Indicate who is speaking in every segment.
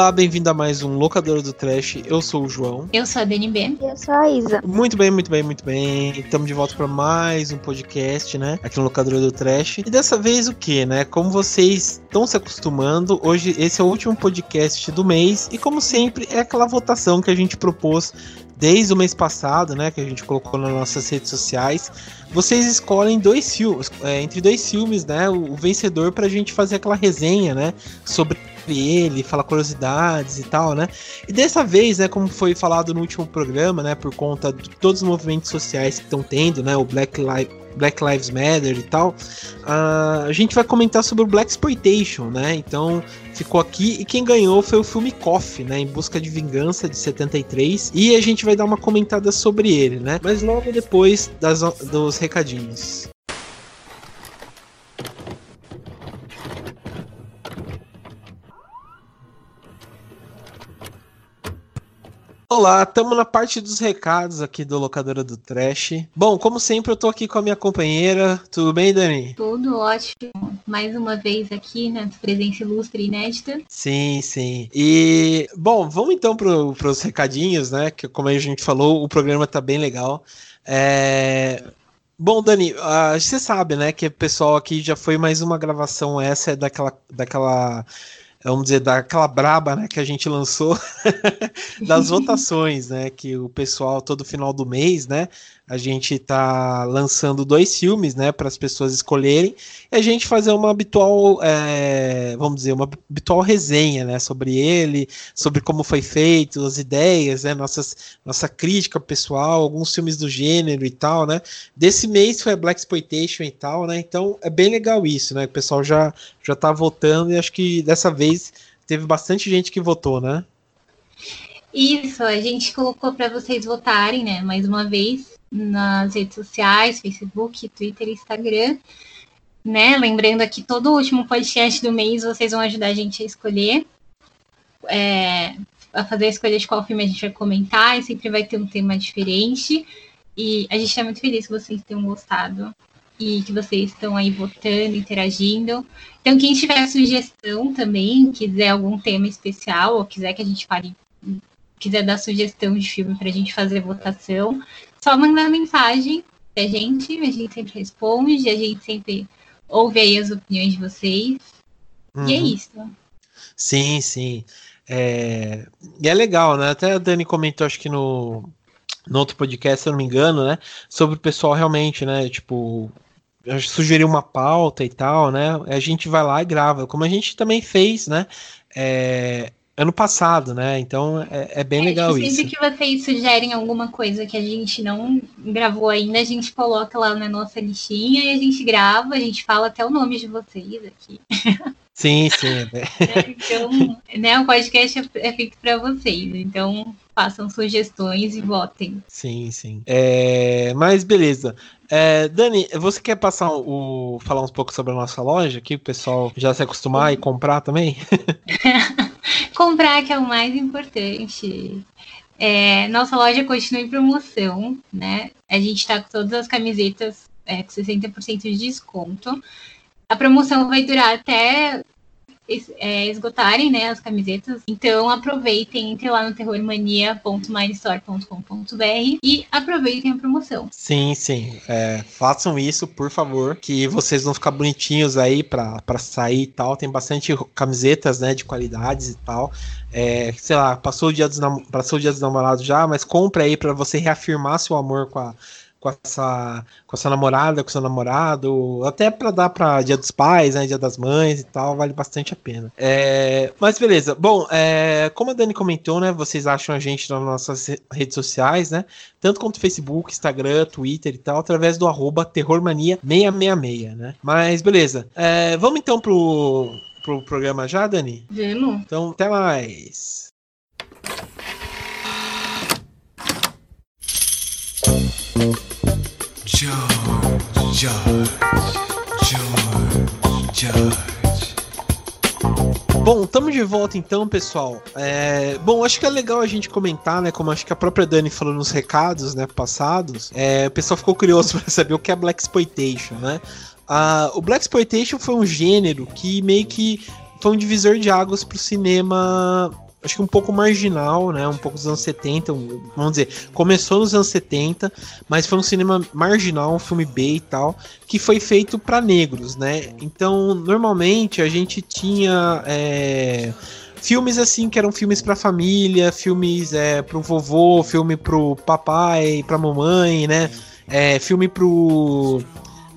Speaker 1: Olá, bem-vindo a mais um Locadora do Trash. Eu sou o João.
Speaker 2: Eu sou a DNB.
Speaker 3: Eu sou a Isa.
Speaker 1: Muito bem, muito bem, muito bem. Estamos de volta para mais um podcast, né? Aqui no Locadora do Trash. E dessa vez o que, né? Como vocês estão se acostumando, hoje esse é o último podcast do mês. E como sempre, é aquela votação que a gente propôs desde o mês passado, né? Que a gente colocou nas nossas redes sociais. Vocês escolhem dois filmes, é, entre dois filmes, né? O, o vencedor para a gente fazer aquela resenha, né? Sobre ele, falar curiosidades e tal, né? E dessa vez, né, como foi falado no último programa, né, por conta de todos os movimentos sociais que estão tendo, né, o Black Lives Black Lives Matter e tal, uh, a gente vai comentar sobre o Black Exploitation, né? Então ficou aqui e quem ganhou foi o filme Coffee, né? Em Busca de Vingança de 73 e a gente vai dar uma comentada sobre ele, né? Mas logo depois das, dos recadinhos. Olá, estamos na parte dos recados aqui do Locadora do Trash. Bom, como sempre, eu tô aqui com a minha companheira. Tudo bem, Dani?
Speaker 2: Tudo ótimo. Mais uma vez aqui, né? Presença ilustre e inédita.
Speaker 1: Sim, sim. E, bom, vamos então para os recadinhos, né? Que, como a gente falou, o programa tá bem legal. É... Bom, Dani, uh, você sabe, né, que o pessoal aqui já foi mais uma gravação, essa é daquela, daquela vamos dizer, daquela braba, né, que a gente lançou das votações, né, que o pessoal todo final do mês, né, a gente tá lançando dois filmes, né, para as pessoas escolherem e a gente fazer uma habitual, é, vamos dizer, uma habitual resenha, né, sobre ele, sobre como foi feito, as ideias, né, nossas, nossa crítica pessoal, alguns filmes do gênero e tal, né. Desse mês foi Black Exploitation e tal, né. Então é bem legal isso, né. O pessoal já já tá votando e acho que dessa vez teve bastante gente que votou, né?
Speaker 2: Isso, a gente colocou para vocês votarem, né, mais uma vez nas redes sociais, Facebook, Twitter e Instagram. Né? Lembrando aqui, todo o último podcast do mês vocês vão ajudar a gente a escolher. É, a fazer a escolha de qual filme a gente vai comentar, e sempre vai ter um tema diferente. E a gente está muito feliz que vocês tenham gostado e que vocês estão aí votando, interagindo. Então, quem tiver sugestão também, quiser algum tema especial, ou quiser que a gente fale, quiser dar sugestão de filme para a gente fazer votação, só mandar mensagem pra gente, a gente sempre responde, a gente sempre ouve aí as opiniões de vocês. Uhum. E é uhum. isso.
Speaker 1: Sim, sim. É... E é legal, né? Até a Dani comentou, acho que no, no outro podcast, se eu não me engano, né? Sobre o pessoal realmente, né? Tipo, sugerir uma pauta e tal, né? A gente vai lá e grava, como a gente também fez, né? É, ano passado, né? Então é, é bem é, legal
Speaker 2: sempre
Speaker 1: isso.
Speaker 2: Sempre que vocês sugerem alguma coisa que a gente não gravou ainda, a gente coloca lá na nossa listinha e a gente grava, a gente fala até o nome de vocês aqui.
Speaker 1: Sim, sim.
Speaker 2: É, então, né, o podcast é, é feito para vocês, então façam sugestões e votem.
Speaker 1: Sim, sim. É, mas beleza. É, Dani, você quer passar o falar um pouco sobre a nossa loja aqui, o pessoal já se acostumar e comprar também?
Speaker 2: comprar que é o mais importante. É, nossa loja continua em promoção, né? A gente está com todas as camisetas é, com 60% de desconto. A promoção vai durar até esgotarem né, as camisetas. Então aproveitem, entre lá no terrormania.minestore.com.br e aproveitem a promoção.
Speaker 1: Sim, sim. É, façam isso, por favor, que vocês vão ficar bonitinhos aí para sair e tal. Tem bastante camisetas né, de qualidades e tal. É, sei lá, passou o dia dos, passou o dia dos namorados já, mas compre aí para você reafirmar seu amor com a com essa com a sua namorada, com seu namorado, até para dar para Dia dos Pais, né, Dia das Mães e tal, vale bastante a pena. É, mas beleza. Bom, é, como a Dani comentou, né, vocês acham a gente nas nossas redes sociais, né, tanto quanto Facebook, Instagram, Twitter e tal, através do arroba terrormania666, né. Mas beleza. É, vamos então pro pro programa já, Dani?
Speaker 2: Vamos.
Speaker 1: Então, até mais. Bom, estamos de volta então, pessoal. É, bom, acho que é legal a gente comentar, né? Como acho que a própria Dani falou nos recados, né, passados. É, o pessoal ficou curioso para saber o que é Black Exploitation, né? Ah, o Black Exploitation foi um gênero que meio que foi um divisor de águas pro cinema acho que um pouco marginal, né? Um pouco dos anos 70, vamos dizer, começou nos anos 70, mas foi um cinema marginal, um filme B e tal, que foi feito para negros, né? Então, normalmente a gente tinha é, filmes assim que eram filmes para família, filmes é, pro vovô, filme pro papai, pra mamãe, né? É, filme pro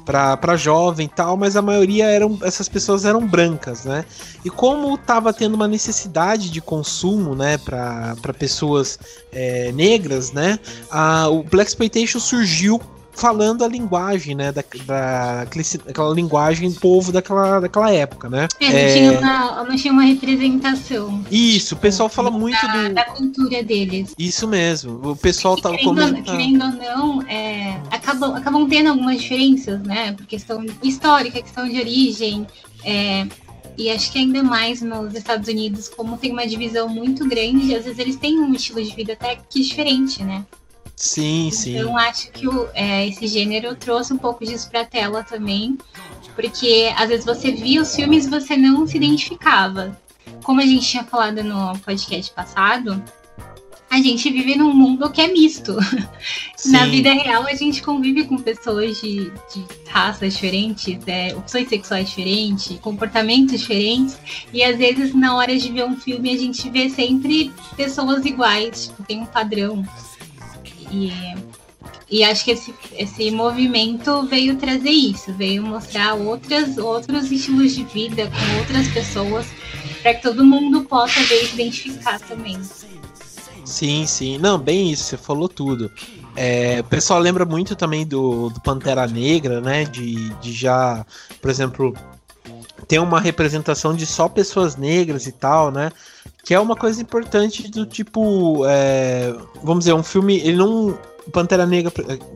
Speaker 1: para jovem tal, mas a maioria eram essas pessoas eram brancas, né? E como estava tendo uma necessidade de consumo, né, para pessoas é, negras, né? A, o Black Exploitation surgiu falando a linguagem, né? Da, da, aquela linguagem povo daquela, daquela época, né?
Speaker 2: É, não, é... Tinha uma, não tinha uma representação.
Speaker 1: Isso, o pessoal fala muito
Speaker 2: da,
Speaker 1: do...
Speaker 2: da cultura deles.
Speaker 1: Isso mesmo. O pessoal tava
Speaker 2: querendo, comentando. Querendo ou não, é, acabam, acabam tendo algumas diferenças, né? Por questão histórica, questão de origem. É, e acho que ainda mais nos Estados Unidos, como tem uma divisão muito grande, às vezes eles têm um estilo de vida até que diferente, né?
Speaker 1: Sim, sim.
Speaker 2: Então acho que o, é, esse gênero trouxe um pouco disso pra tela também. Porque às vezes você via os filmes e você não se identificava. Como a gente tinha falado no podcast passado, a gente vive num mundo que é misto. Sim. Na vida real, a gente convive com pessoas de, de raças diferentes, é, opções sexuais diferentes, comportamentos diferentes. E às vezes, na hora de ver um filme, a gente vê sempre pessoas iguais, tipo, tem um padrão. E, e acho que esse, esse movimento veio trazer isso, veio mostrar outras, outros estilos de vida com outras pessoas, para que todo mundo possa ver e identificar também.
Speaker 1: Sim, sim. Não, bem isso, você falou tudo. É, o pessoal lembra muito também do, do Pantera Negra, né? De, de já, por exemplo, ter uma representação de só pessoas negras e tal, né? Que é uma coisa importante do tipo. É, vamos dizer, um filme. Ele não. Pantera Negra,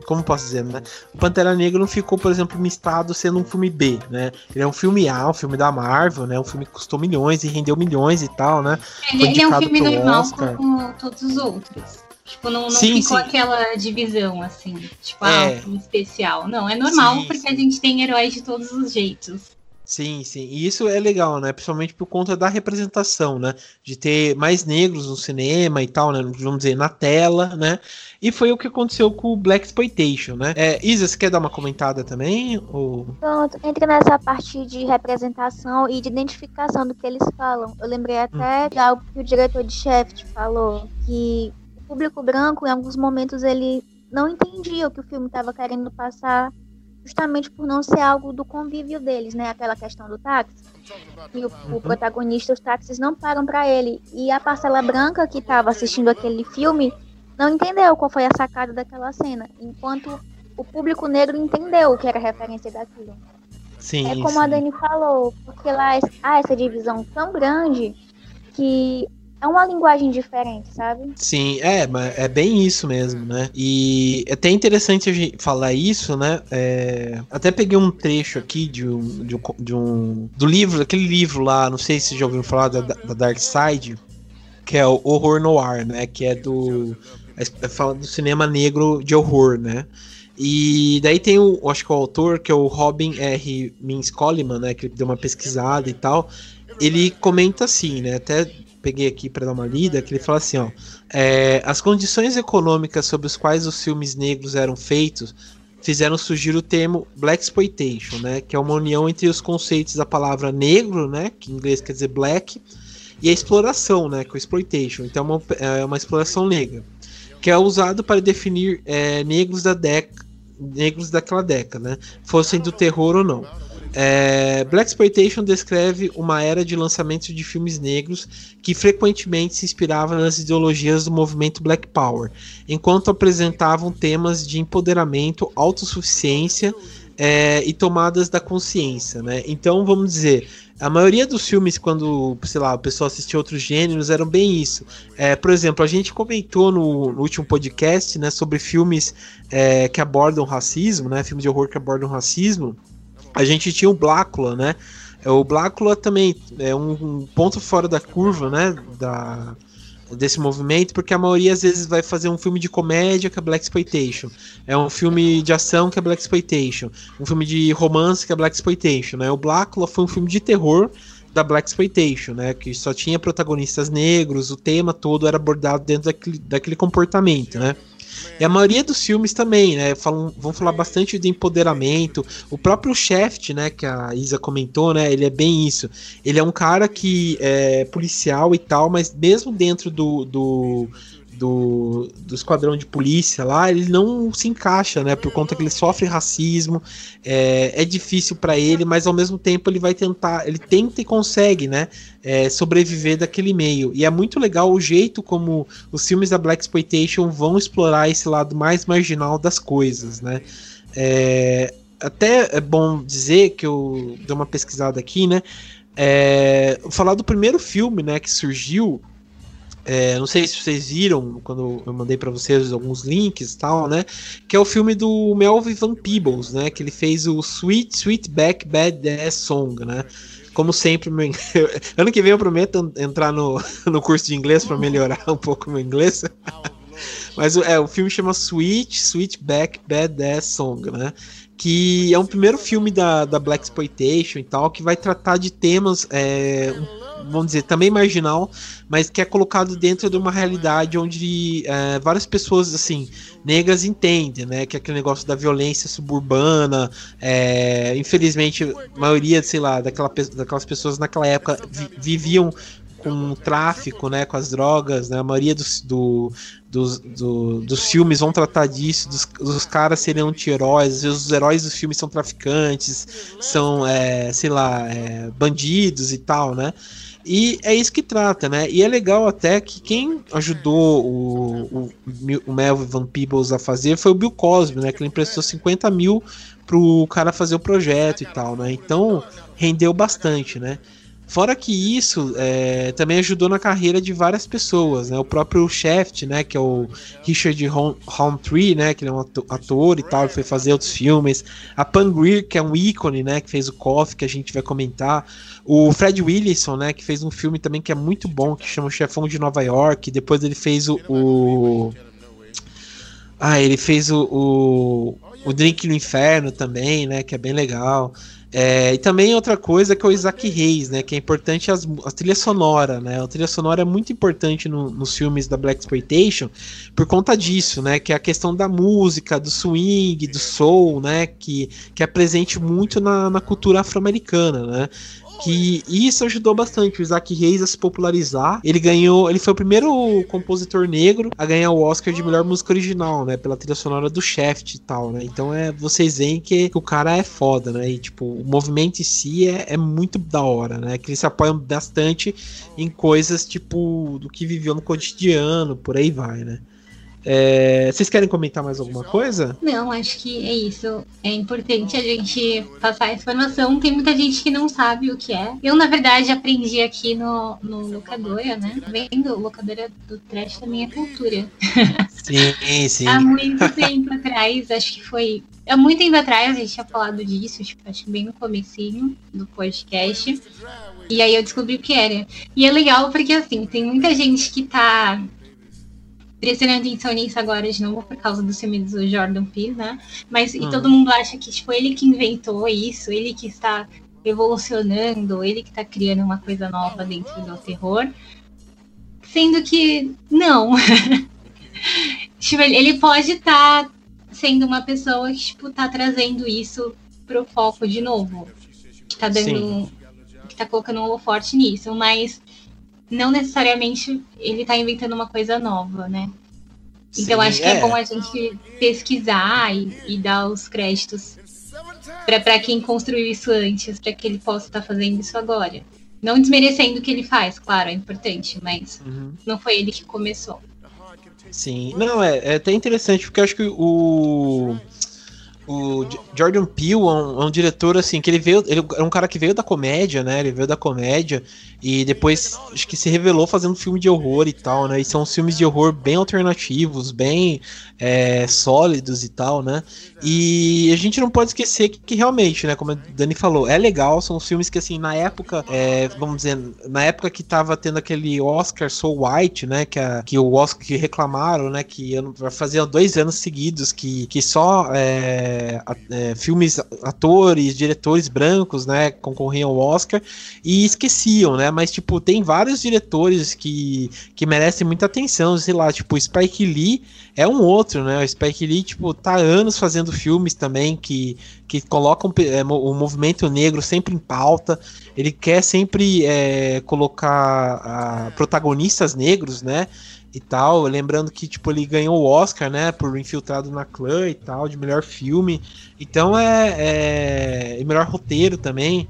Speaker 1: como posso dizer, né? Pantera Negra não ficou, por exemplo, listado sendo um filme B, né? Ele é um filme A, um filme da Marvel, né? Um filme que custou milhões e rendeu milhões e tal, né?
Speaker 2: Ele, ele é um filme normal Oscar. como todos os outros. Tipo, não, não sim, ficou sim. aquela divisão, assim, tipo, é. ah, um filme especial. Não, é normal sim, porque a gente tem heróis de todos os jeitos.
Speaker 1: Sim, sim. E isso é legal, né? Principalmente por conta da representação, né? De ter mais negros no cinema e tal, né? Vamos dizer, na tela, né? E foi o que aconteceu com o Black Exploitation, né? É, Isa, você quer dar uma comentada também? Ou...
Speaker 3: Pronto, entre nessa parte de representação e de identificação do que eles falam. Eu lembrei até hum. de algo que o diretor de Shaft falou, que o público branco, em alguns momentos, ele não entendia o que o filme estava querendo passar justamente por não ser algo do convívio deles, né? Aquela questão do táxi. E o, o protagonista, os táxis não param para ele. E a parcela branca que estava assistindo aquele filme não entendeu qual foi a sacada daquela cena, enquanto o público negro entendeu o que era referência daquilo.
Speaker 1: Sim,
Speaker 3: é como
Speaker 1: sim.
Speaker 3: a Dani falou, porque lá há essa divisão tão grande que é uma linguagem diferente, sabe?
Speaker 1: Sim, é, mas é bem isso mesmo, né? E é até interessante a gente falar isso, né? É, até peguei um trecho aqui de um, de um, de um, do livro, aquele livro lá, não sei se já ouviram falar da, da Dark Side, que é o Horror Noir, né? Que é do é, fala do cinema negro de horror, né? E daí tem o, acho que o autor, que é o Robin R. Mins Coleman, né? Que deu uma pesquisada e tal. Ele comenta assim, né? Até peguei aqui para dar uma lida, que ele fala assim, ó, é, as condições econômicas sobre as quais os filmes negros eram feitos fizeram surgir o termo black exploitation, né, que é uma união entre os conceitos da palavra negro, né, que em inglês quer dizer black, e a exploração, né, que é exploitation. Então é uma, é uma exploração negra, que é usado para definir é, negros da década negros daquela década, né, fossem do terror ou não. É, Black Exploitation descreve uma era de lançamentos de filmes negros que frequentemente se inspirava nas ideologias do movimento Black Power, enquanto apresentavam temas de empoderamento, autossuficiência é, e tomadas da consciência. Né? Então, vamos dizer, A maioria dos filmes, quando, sei lá, o pessoal assistia outros gêneros, eram bem isso. É, por exemplo, a gente comentou no, no último podcast, né, sobre filmes é, que abordam racismo, né, filmes de horror que abordam racismo. A gente tinha o Blácula, né, é, o Blácula também é um, ponto fora da curva, né, da, desse movimento, porque a maioria às vezes vai fazer um filme de comédia que é Black Exploitation, é um filme de ação que é Black Exploitation, um filme de romance que é Black Exploitation, né? O Blácula foi um filme de terror da Black Exploitation, né? Que só tinha protagonistas negros, o tema todo era abordado dentro daquele, daquele comportamento, né? E a maioria dos filmes também, né? Falam, vão falar bastante de empoderamento. O próprio Shaft, né? Que a Isa comentou, né? Ele é bem isso. Ele é um cara que é policial e tal, mas mesmo dentro do, do do, do esquadrão de polícia lá, ele não se encaixa, né? Por conta que ele sofre racismo, é, é difícil para ele, mas ao mesmo tempo ele vai tentar, ele tenta e consegue, né? É, sobreviver daquele meio. E é muito legal o jeito como os filmes da Black Exploitation vão explorar esse lado mais marginal das coisas, né? É, até é bom dizer que eu dei uma pesquisada aqui, né? É, falar do primeiro filme, né, que surgiu é, não sei se vocês viram quando eu mandei para vocês alguns links e tal, né? Que é o filme do Melvin Van Peebles, né? Que ele fez o Sweet Sweet Back Bad Ass Song, né? Como sempre, meu... ano que vem eu prometo entrar no, no curso de inglês para melhorar um pouco meu inglês. Mas é, o filme chama Sweet Sweet Back Bad Ass Song, né? Que é um primeiro filme da, da Black Exploitation e tal, que vai tratar de temas é, vamos dizer, também marginal, mas que é colocado dentro de uma realidade onde é, várias pessoas, assim, negras entendem, né? Que é aquele negócio da violência suburbana, é, infelizmente, a maioria, sei lá, daquela, daquelas pessoas naquela época vi, viviam com o tráfico, né, com as drogas, né, a maioria dos, do, dos, do, dos filmes vão tratar disso, dos, dos caras serem anti-heróis, às vezes os heróis dos filmes são traficantes, são, é, sei lá, é, bandidos e tal, né, e é isso que trata, né? E é legal até que quem ajudou o, o, o Melvin Van Peebles a fazer foi o Bill Cosby, né? Que ele emprestou 50 mil pro cara fazer o projeto e tal, né? Então rendeu bastante, né? Fora que isso é, também ajudou na carreira de várias pessoas, né? O próprio Shaft, né? Que é o Richard Roundtree, né? Que ele é um ator e tal, ele foi fazer outros filmes. A Pam Grier, que é um ícone, né? Que fez o Coffee, que a gente vai comentar. O Fred Willison, né? Que fez um filme também que é muito bom, que chama o Chefão de Nova York. Depois ele fez o... o... Ah, ele fez o, o, o Drink no Inferno também, né? Que é bem legal. É, e também outra coisa que é o Isaac Reis, né? Que é importante as, a trilha sonora, né? A trilha sonora é muito importante no, nos filmes da Black Exploitation por conta disso, né? Que é a questão da música, do swing, do soul, né? Que, que é presente muito na, na cultura afro-americana, né? Que isso ajudou bastante o Isaac Reis a se popularizar. Ele ganhou, ele foi o primeiro compositor negro a ganhar o Oscar de melhor música original, né, pela trilha sonora do Shaft e tal, né? Então é, vocês veem que, que o cara é foda, né? E tipo, o movimento em si é, é muito da hora, né? Que eles se apoiam bastante em coisas tipo do que viveu no cotidiano, por aí vai, né? É, vocês querem comentar mais alguma coisa?
Speaker 2: Não, acho que é isso. É importante a gente passar a informação. Tem muita gente que não sabe o que é. Eu, na verdade, aprendi aqui no, no locadora, né? Vendo locadora do trash também é cultura.
Speaker 1: Sim, sim.
Speaker 2: Há muito tempo atrás, acho que foi. Há muito tempo atrás a gente tinha falado disso, tipo, acho que bem no comecinho do podcast. E aí eu descobri o que era. E é legal porque, assim, tem muita gente que tá prestando atenção nisso agora de novo por causa do filme do Jordan Peele, né? Mas e todo mundo acha que tipo ele que inventou isso, ele que está evolucionando, ele que está criando uma coisa nova dentro do terror, sendo que não. tipo, ele pode estar tá sendo uma pessoa que tipo tá trazendo isso pro foco de novo, que tá dando, Sim. que tá colocando um holoforte nisso, mas não necessariamente ele está inventando uma coisa nova, né? Então Sim, acho que é. é. bom a gente pesquisar e, e dar os créditos para quem construiu isso antes, para que ele possa estar tá fazendo isso agora. Não desmerecendo o que ele faz, claro, é importante, mas uhum. não foi ele que começou.
Speaker 1: Sim, não, é, é até interessante, porque eu acho que o o Jordan Peele é um, é um, diretor assim que ele veio, ele é um cara que veio da comédia, né? Ele veio da comédia e depois acho que se revelou fazendo filme de horror e tal, né? E são filmes de horror bem alternativos, bem é, sólidos e tal, né? E a gente não pode esquecer que, que, realmente, né? Como a Dani falou, é legal, são filmes que assim na época, é, vamos dizer, na época que tava tendo aquele Oscar So White, né? Que, a, que o Oscar que reclamaram, né? Que fazia dois anos seguidos que, que só é, é, filmes, atores, diretores brancos, né? Concorriam ao Oscar e esqueciam, né? Mas, tipo, tem vários diretores que, que merecem muita atenção, sei lá, tipo, Spike Lee é um outro, né? O Spike Lee, tipo, tá anos fazendo filmes também que, que colocam é, o movimento negro sempre em pauta. Ele quer sempre é, colocar a, protagonistas negros, né? E tal. Lembrando que, tipo, ele ganhou o Oscar, né? Por Infiltrado na Clã e tal, de melhor filme. Então é. é melhor roteiro também.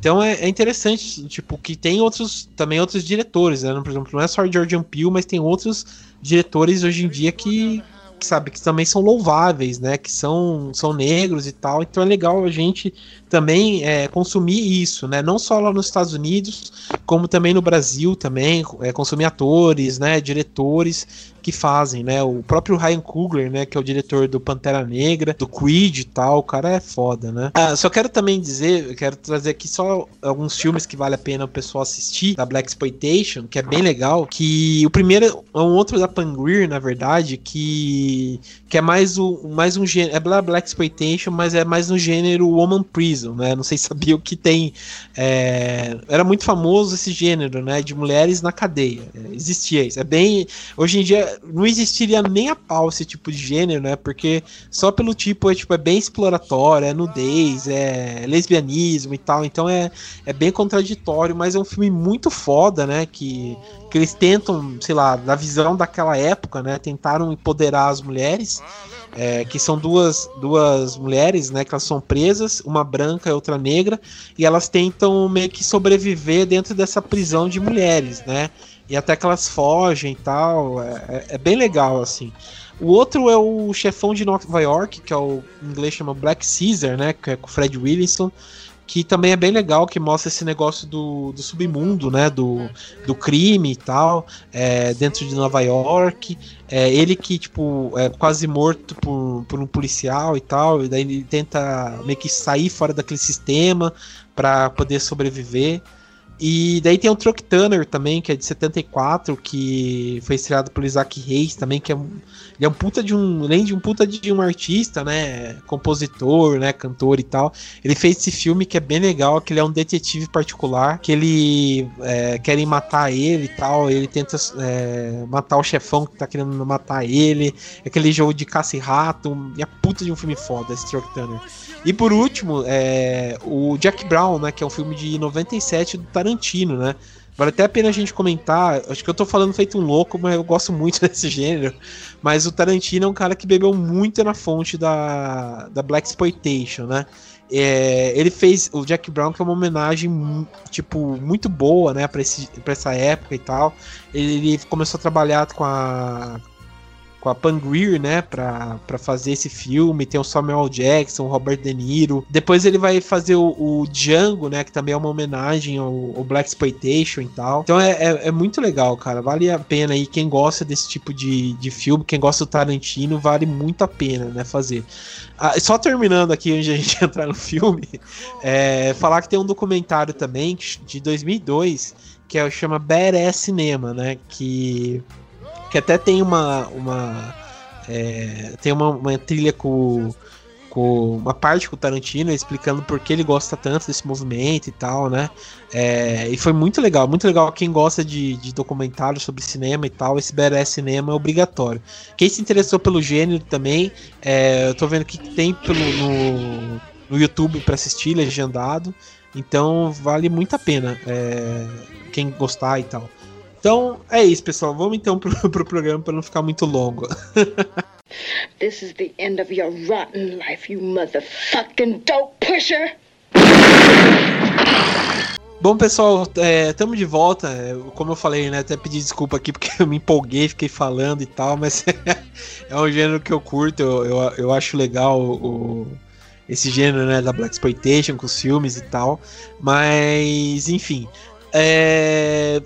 Speaker 1: Então é, é, interessante, tipo, que tem outros também outros diretores, né? Por exemplo, não é só o Georgian Peele, mas tem outros diretores hoje em dia que, que sabe que também são louváveis, né? Que são, são negros e tal. Então é legal a gente também é, consumir isso, né? Não só lá nos Estados Unidos, como também no Brasil também, é, consumir atores, né? Diretores que fazem, né? O próprio Ryan Coogler, né? Que é o diretor do Pantera Negra, do Creed e tal, o cara é foda, né? Ah, só quero também dizer, quero trazer aqui só alguns filmes que vale a pena o pessoal assistir, da Black Exploitation, que é bem legal, que o primeiro é um outro da Pangreer, na verdade, que, que é mais, o, mais um gênero, é Black Exploitation, mas é mais no gênero Woman Prison, né? Não sei se sabia o que tem, é, era muito famoso esse gênero, né? De mulheres na cadeia, é, existia isso, é bem, hoje em dia não existiria nem a pau esse tipo de gênero, né? Porque só pelo tipo é, tipo, é bem exploratório, é nudez, é lesbianismo e tal. Então é, é bem contraditório, mas é um filme muito foda, né? Que, que eles tentam, sei lá, da visão daquela época, né? Tentaram empoderar as mulheres. É, que são duas, duas mulheres, né, que elas são presas, uma branca e outra negra, e elas tentam meio que sobreviver dentro dessa prisão de mulheres, né? E até que elas fogem e tal. É, é, é, bem legal, assim. O outro é o chefão de Nova York, que é o em inglês chama Black Caesar, né? Que é com o Fred Williamson. Que também é bem legal, que mostra esse negócio do, do submundo, né? Do, do crime e tal, é, dentro de Nova York. É, ele que, tipo, é quase morto por, por um policial e tal. E daí ele tenta meio que sair fora daquele sistema para poder sobreviver. E daí tem o Truck Turner também, que é de 74, que foi estreado pelo Isaac Reis também, que é um, ele é um puta de um, além de um puta de um artista, né, compositor, né, cantor e tal. Ele fez esse filme que é bem legal, que ele é um detetive particular, que ele é, querem matar ele e tal, ele tenta é, matar o chefão que tá querendo matar ele, aquele jogo de caça e rato, e a puta de um filme foda, esse Truck Turner. E por último, é, o Jack Brown, né, que é um filme de 97 do Tarantino, né? Vale até a pena a gente comentar. Acho que eu tô falando feito um louco, mas eu gosto muito desse gênero. Mas o Tarantino é um cara que bebeu muito na fonte da, da Black Exploitation, né? É, ele fez o Jack Brown, que é uma homenagem tipo muito boa, né, para essa época e tal. Ele, ele começou a trabalhar com a com a Pangreer, né, pra, pra fazer esse filme. Tem o Samuel Jackson, o Robert De Niro. Depois ele vai fazer o, o Django, né, que também é uma homenagem ao, ao Black Exploitation e tal. Então é, é, é, muito legal, cara. Vale a pena aí. Quem gosta desse tipo de, de filme, quem gosta do Tarantino, vale muito a pena, né, fazer. Ah, só terminando aqui, antes de a gente entrar no filme, é, falar que tem um documentário também de 2002 que é, chama Badass Cinema, né, que que até tem uma. uma é, tem uma, uma trilha com, com uma parte com o Tarantino explicando por que ele gosta tanto desse movimento e tal, né? É, e foi muito legal, muito legal. Quem gosta de, de documentários sobre cinema e tal, esse BRS Cinema é obrigatório. Quem se interessou pelo gênero também, é, eu tô vendo que tem pelo, no, no YouTube para assistir legendado, então vale muito a pena é, quem gostar e tal. Então é isso, pessoal. Vamos então pro, pro programa para não ficar muito longo. This is the end of your rotten life, you motherfucking dope pusher. Bom, pessoal, estamos é, de volta. É, como eu falei, né? Até pedi desculpa aqui porque eu me empolguei, fiquei falando e tal, mas é um gênero que eu curto, eu, eu, eu acho legal o, esse gênero né, da Black Exploitation com os filmes e tal. Mas, enfim. É...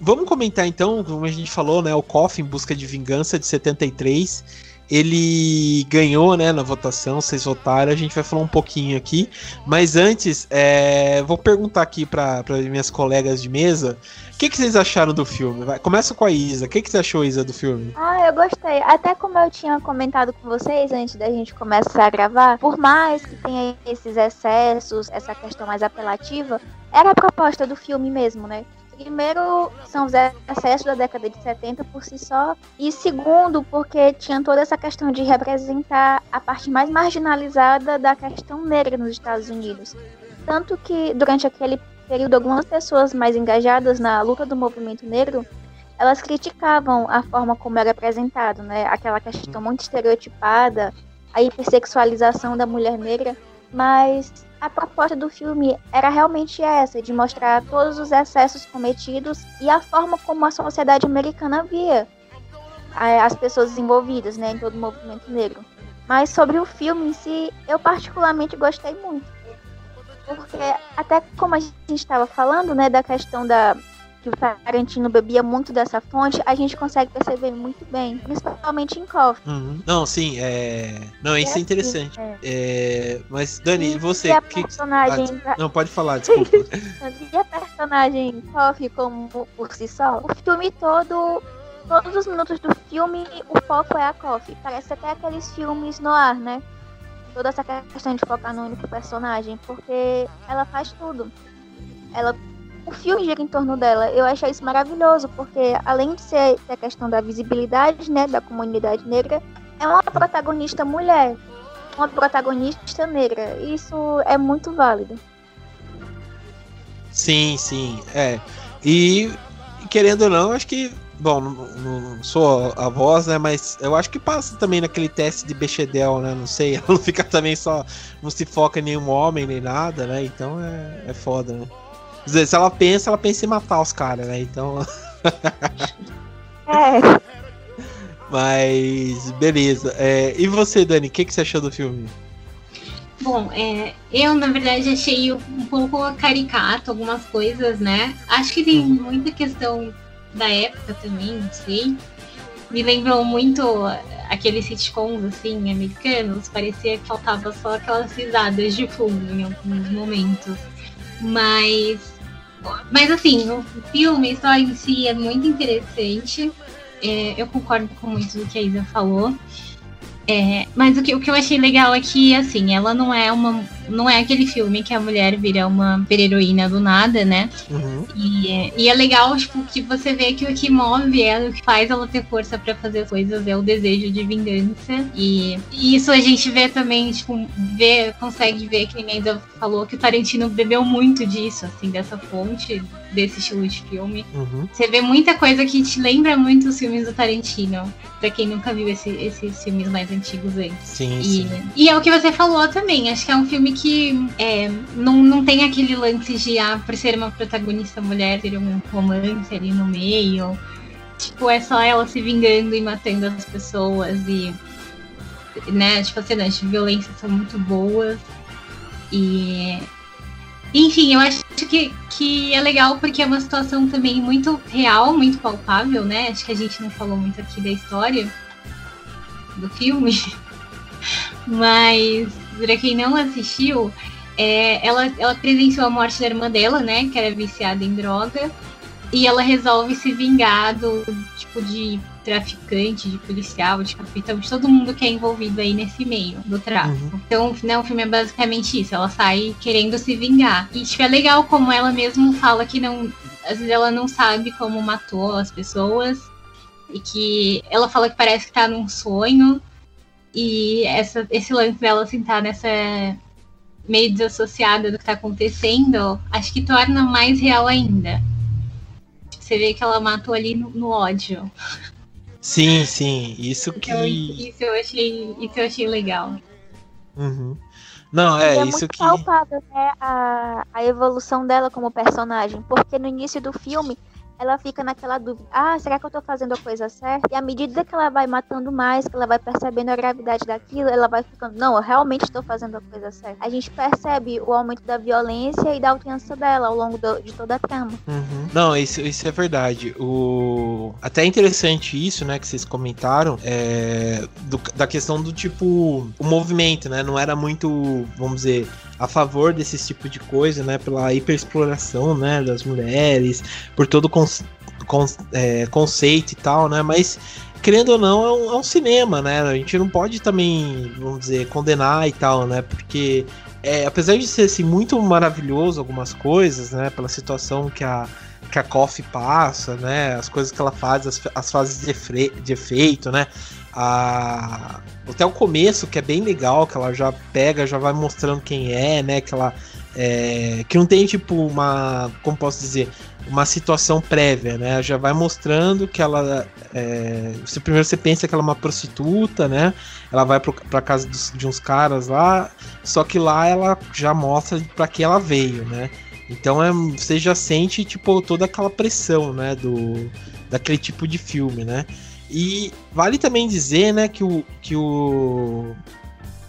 Speaker 1: Vamos comentar então, como a gente falou, né? O Coffin em Busca de Vingança de 73 ele ganhou, né, na votação, vocês votaram, a gente vai falar um pouquinho aqui, mas antes, é, vou perguntar aqui para minhas colegas de mesa, o que, que vocês acharam do filme? Vai, começa com a Isa, o que, que você achou, Isa, do filme?
Speaker 3: Ah, eu gostei, até como eu tinha comentado com vocês antes da gente começar a gravar, por mais que tenha esses excessos, essa questão mais apelativa, era a proposta do filme mesmo, né? Primeiro, são os excessos da década de 70 por si só. E segundo, porque tinha toda essa questão de representar a parte mais marginalizada da questão negra nos Estados Unidos. Tanto que, durante aquele período, algumas pessoas mais engajadas na luta do movimento negro elas criticavam a forma como era apresentado, né? Aquela questão muito estereotipada, a hipersexualização da mulher negra, mas a proposta do filme era realmente essa, de mostrar todos os excessos cometidos e a forma como a sociedade americana via as pessoas envolvidas né, em todo o movimento negro. Mas sobre o filme em si, eu particularmente gostei muito. Porque até como a gente estava falando, né, da questão da que o Tarantino bebia muito dessa fonte, a gente consegue perceber muito bem, principalmente em Coffee.
Speaker 1: Uhum. Não, sim, é. Não, isso é, é interessante. É. É... Mas, Dani, e você.
Speaker 3: a que... personagem...
Speaker 1: Ah, não, pode falar, desculpa.
Speaker 3: e a personagem Coffee como por si só? O filme todo. Todos os minutos do filme, o foco é a Coffee. Parece até aqueles filmes no ar, né? Toda essa questão de focar no único personagem, porque ela faz tudo. Ela o filme gira em torno dela. Eu achei isso maravilhoso, porque além de ser a questão da visibilidade, né, da comunidade negra, é uma protagonista mulher, uma protagonista negra. Isso é muito válido.
Speaker 1: Sim, sim, é. E querendo ou não, acho que Bom, não, não, sou a voz, né? Mas eu acho que passa também naquele teste de Bechdel, né? Não sei, ela não fica também só. Não se foca em nenhum homem nem nada, né? Então é, é foda, né? Se ela pensa, ela pensa em matar os caras, né? Então.
Speaker 3: é.
Speaker 1: Mas, beleza. É, e você, Dani, o que, que você achou do filme?
Speaker 2: Bom, é, eu na verdade achei um pouco caricato algumas coisas, né? Acho que tem uhum. muita questão da época também, não sei. Me lembrou muito aqueles sitcoms assim, americanos, parecia que faltava só aquelas risadas de fundo em alguns momentos. Mas mas assim, o filme só em si é muito interessante. É, eu concordo com muito do que a Isa falou. É, mas o que, o que eu achei legal é que, assim, ela não é uma. Não é aquele filme que a mulher vira uma super-heroína do nada, né? Uhum. E, e, é legal, tipo, que você vê que o que move ela, o que faz ela ter força para fazer as coisas é o desejo de vingança. E, e, isso a gente vê também, tipo, vê, consegue ver que ninguém falou que o Tarantino bebeu muito disso, assim, dessa fonte desse estilo de filme. Uhum. Você vê muita coisa que te lembra muito os filmes do Tarantino, pra quem nunca viu esse, esses filmes mais antigos antes.
Speaker 1: Sim,
Speaker 2: e,
Speaker 1: sim.
Speaker 2: e é o que você falou também, acho que é um filme que é, não, não tem aquele lance de, ah, por ser uma protagonista mulher, ter um romance ali no meio. Tipo, é só ela se vingando e matando as pessoas e né, tipo, as cenas de violência são muito boas. E enfim, eu acho que, que é legal porque é uma situação também muito real, muito palpável, né? Acho que a gente não falou muito aqui da história do filme. Mas, para quem não assistiu, é, ela, ela presenciou a morte da irmã dela, né? Que era viciada em droga. E ela resolve se vingar do tipo de traficante, de policial, de capitão, de todo mundo que é envolvido aí nesse meio do tráfico. Uhum. Então, né, o filme é basicamente isso. Ela sai querendo se vingar. E tipo, é legal como ela mesmo fala que não. Às vezes ela não sabe como matou as pessoas. E que ela fala que parece que tá num sonho. E essa, esse lance dela assim, tá nessa meio desassociada do que tá acontecendo, acho que torna mais real ainda. Você vê que ela matou ali no, no ódio.
Speaker 1: Sim, sim. Isso que. Então,
Speaker 2: isso eu achei, isso eu achei legal.
Speaker 1: Uhum. Não, é,
Speaker 3: é
Speaker 1: isso
Speaker 3: muito
Speaker 1: que.
Speaker 3: palpável, né, a, a evolução dela como personagem. Porque no início do filme, ela fica naquela dúvida: ah, será que eu tô fazendo a coisa certa? E à medida que ela vai matando mais, que ela vai percebendo a gravidade daquilo, ela vai ficando: não, eu realmente estou fazendo a coisa certa. A gente percebe o aumento da violência e da alcance dela ao longo do, de toda a trama.
Speaker 1: Uhum. Não, isso, isso é verdade. O... Até é interessante isso, né, que vocês comentaram, é... do, da questão do tipo, o movimento, né, não era muito, vamos dizer, a favor desse tipo de coisa, né? Pela hiperexploração, né? Das mulheres, por todo o con con é, conceito e tal, né? Mas querendo ou não, é um, é um, cinema, né? A gente não pode também, vamos dizer, condenar e tal, né? Porque é, apesar de ser assim, muito maravilhoso algumas coisas, né? Pela situação que a que a Coffee passa, né? As coisas que ela faz, as, as fases de, de efeito, né? A, até o começo, que é bem legal, que ela já pega, já vai mostrando quem é, né? Que ela. É, que não tem tipo uma. Como posso dizer? Uma situação prévia, né? Já vai mostrando que ela. É, você, primeiro você pensa que ela é uma prostituta, né? Ela vai pro, pra casa dos, de uns caras lá, só que lá ela já mostra para que ela veio, né? Então é, você já sente tipo toda aquela pressão, né? Do, daquele tipo de filme, né? E vale também dizer, né, que o que o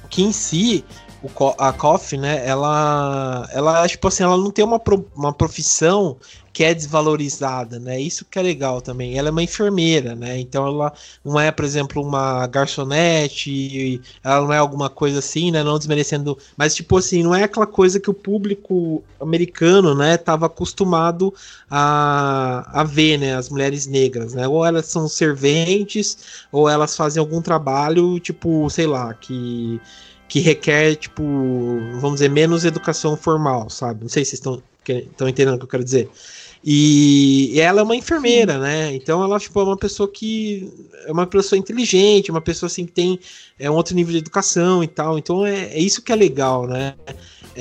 Speaker 1: que em si o, a Coffee, né, ela ela tipo assim, ela não tem uma, pro, uma profissão que é desvalorizada, né? Isso que é legal também. Ela é uma enfermeira, né? Então ela não é, por exemplo, uma garçonete, ela não é alguma coisa assim, né? Não desmerecendo, mas tipo assim, não é aquela coisa que o público americano, né, tava acostumado a, a ver, né, as mulheres negras, né? Ou elas são serventes, ou elas fazem algum trabalho, tipo, sei lá, que que requer, tipo, vamos dizer, menos educação formal, sabe? Não sei se vocês estão entendendo o que eu quero dizer. E, ela é uma enfermeira, Sim. né? Então ela tipo, é uma pessoa que é uma pessoa inteligente, uma pessoa assim que tem é, um outro nível de educação e tal. Então é, é isso que é legal, né?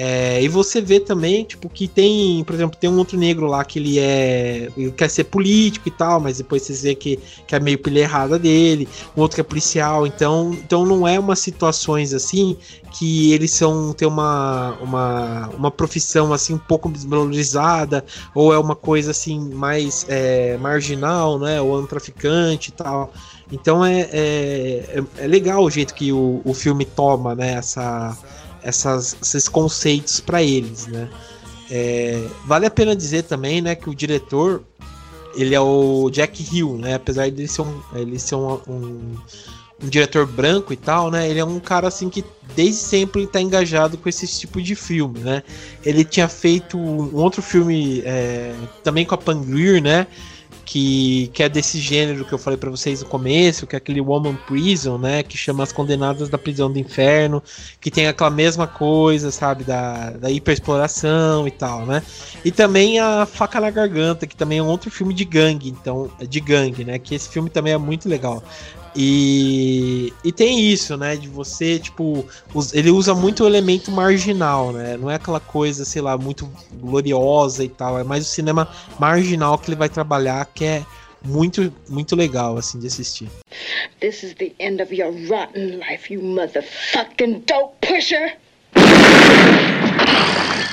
Speaker 1: É, e você vê também, tipo, que tem, por exemplo, tem um outro negro lá que ele é. Ele quer ser político e tal, mas depois você vê que, que é meio pilha errada dele, um outro que é policial, então, então não é umas situações assim que eles são ter uma, uma, uma profissão assim um pouco desvalorizada, ou é uma coisa assim mais é, marginal, né? Ou é um traficante e tal. Então é, é, é, legal o jeito que o, o filme toma, né? Essa essas, esses conceitos para eles, né? É, vale a pena dizer também, né, que o diretor ele é o Jack Hill, né? Apesar de ele ser um, ele ser um, um, um diretor branco e tal, né? Ele é um cara assim que desde sempre está engajado com esse tipo de filme, né? Ele tinha feito um outro filme é, também com a Pangreer, né? Que, que é desse gênero que eu falei para vocês no começo, que é aquele Woman Prison, né? Que chama As Condenadas da Prisão do Inferno, que tem aquela mesma coisa, sabe? Da, da hiperexploração e tal, né? E também a Faca na Garganta, que também é um outro filme de gangue, então, de gangue, né? Que esse filme também é muito legal. E, e tem isso, né? De você, tipo, ele usa muito o elemento marginal, né? Não é aquela coisa, sei lá, muito gloriosa e tal. É mais o cinema marginal que ele vai trabalhar, que é muito, muito legal, assim, de assistir. This is the end of your rotten life, you motherfucking dope pusher!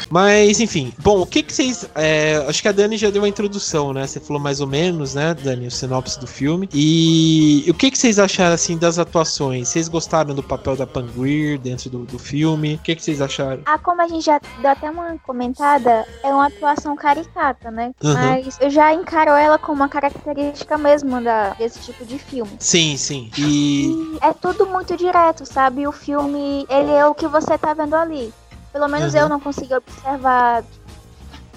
Speaker 1: Mas, enfim. Bom, o que que vocês. É, acho que a Dani já deu uma introdução, né? Você falou mais ou menos, né, Dani, o sinopse do filme. E o que que vocês acharam, assim, das atuações? Vocês gostaram do papel da Pangreer dentro do, do filme? O que que vocês acharam?
Speaker 3: Ah, como a gente já deu até uma comentada, é uma atuação caricata, né? Uhum. Mas eu já encaro ela como uma característica mesmo da, desse tipo de filme.
Speaker 1: Sim, sim. E...
Speaker 3: e é tudo muito direto, sabe? O filme, ele é o que você tá vendo ali. Pelo menos uhum. eu não consegui observar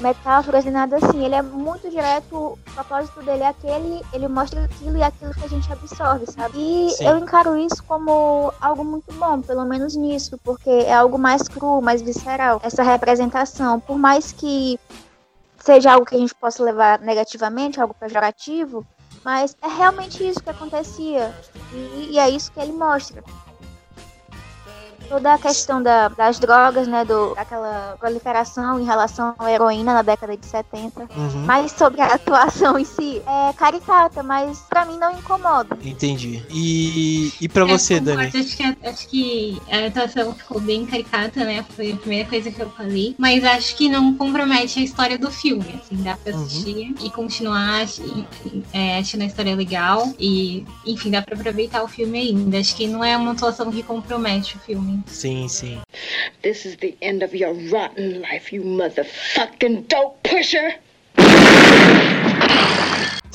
Speaker 3: metáforas e nada assim. Ele é muito direto, o propósito dele é aquele, ele mostra aquilo e aquilo que a gente absorve, sabe? E Sim. eu encaro isso como algo muito bom, pelo menos nisso, porque é algo mais cru, mais visceral, essa representação. Por mais que seja algo que a gente possa levar negativamente, algo pejorativo, mas é realmente isso que acontecia. E, e é isso que ele mostra. Toda a questão da, das drogas, né, do, daquela proliferação em relação à heroína na década de 70. Uhum. Mas sobre a atuação em si, é caricata, mas pra mim não incomoda.
Speaker 1: Entendi. E, e pra é, você, Dani?
Speaker 2: Acho que, acho que a atuação ficou bem caricata, né? Foi a primeira coisa que eu falei. Mas acho que não compromete a história do filme, assim, dá pra uhum. assistir uhum. e continuar é, achando a história legal. E, enfim, dá pra aproveitar o filme ainda. Acho que não é uma atuação que compromete o filme.
Speaker 1: Sim, sim.
Speaker 4: This is the end of your rotten life, you motherfucking dope pusher!